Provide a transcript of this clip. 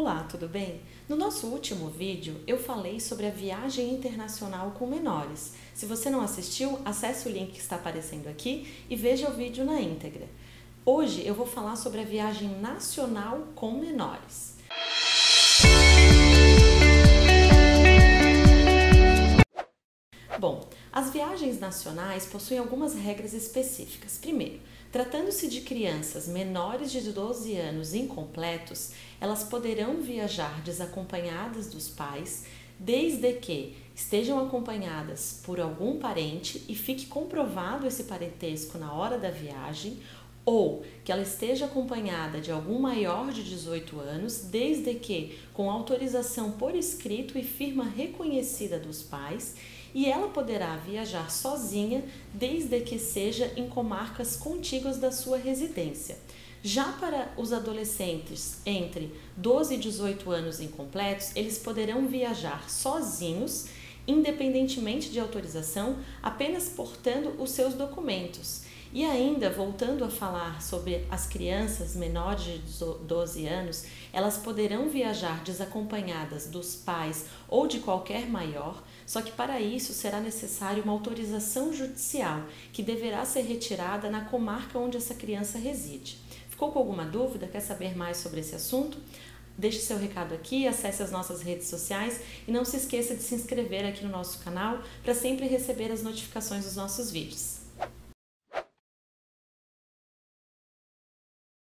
Olá, tudo bem? No nosso último vídeo eu falei sobre a viagem internacional com menores. Se você não assistiu, acesse o link que está aparecendo aqui e veja o vídeo na íntegra. Hoje eu vou falar sobre a viagem nacional com menores. Bom, as viagens nacionais possuem algumas regras específicas. Primeiro, tratando-se de crianças menores de 12 anos incompletos, elas poderão viajar desacompanhadas dos pais, desde que estejam acompanhadas por algum parente e fique comprovado esse parentesco na hora da viagem, ou que ela esteja acompanhada de algum maior de 18 anos, desde que com autorização por escrito e firma reconhecida dos pais e ela poderá viajar sozinha desde que seja em comarcas contíguas da sua residência. Já para os adolescentes entre 12 e 18 anos incompletos, eles poderão viajar sozinhos, independentemente de autorização, apenas portando os seus documentos. E ainda, voltando a falar sobre as crianças menores de 12 anos, elas poderão viajar desacompanhadas dos pais ou de qualquer maior, só que para isso será necessário uma autorização judicial, que deverá ser retirada na comarca onde essa criança reside. Ficou com alguma dúvida? Quer saber mais sobre esse assunto? Deixe seu recado aqui, acesse as nossas redes sociais e não se esqueça de se inscrever aqui no nosso canal para sempre receber as notificações dos nossos vídeos.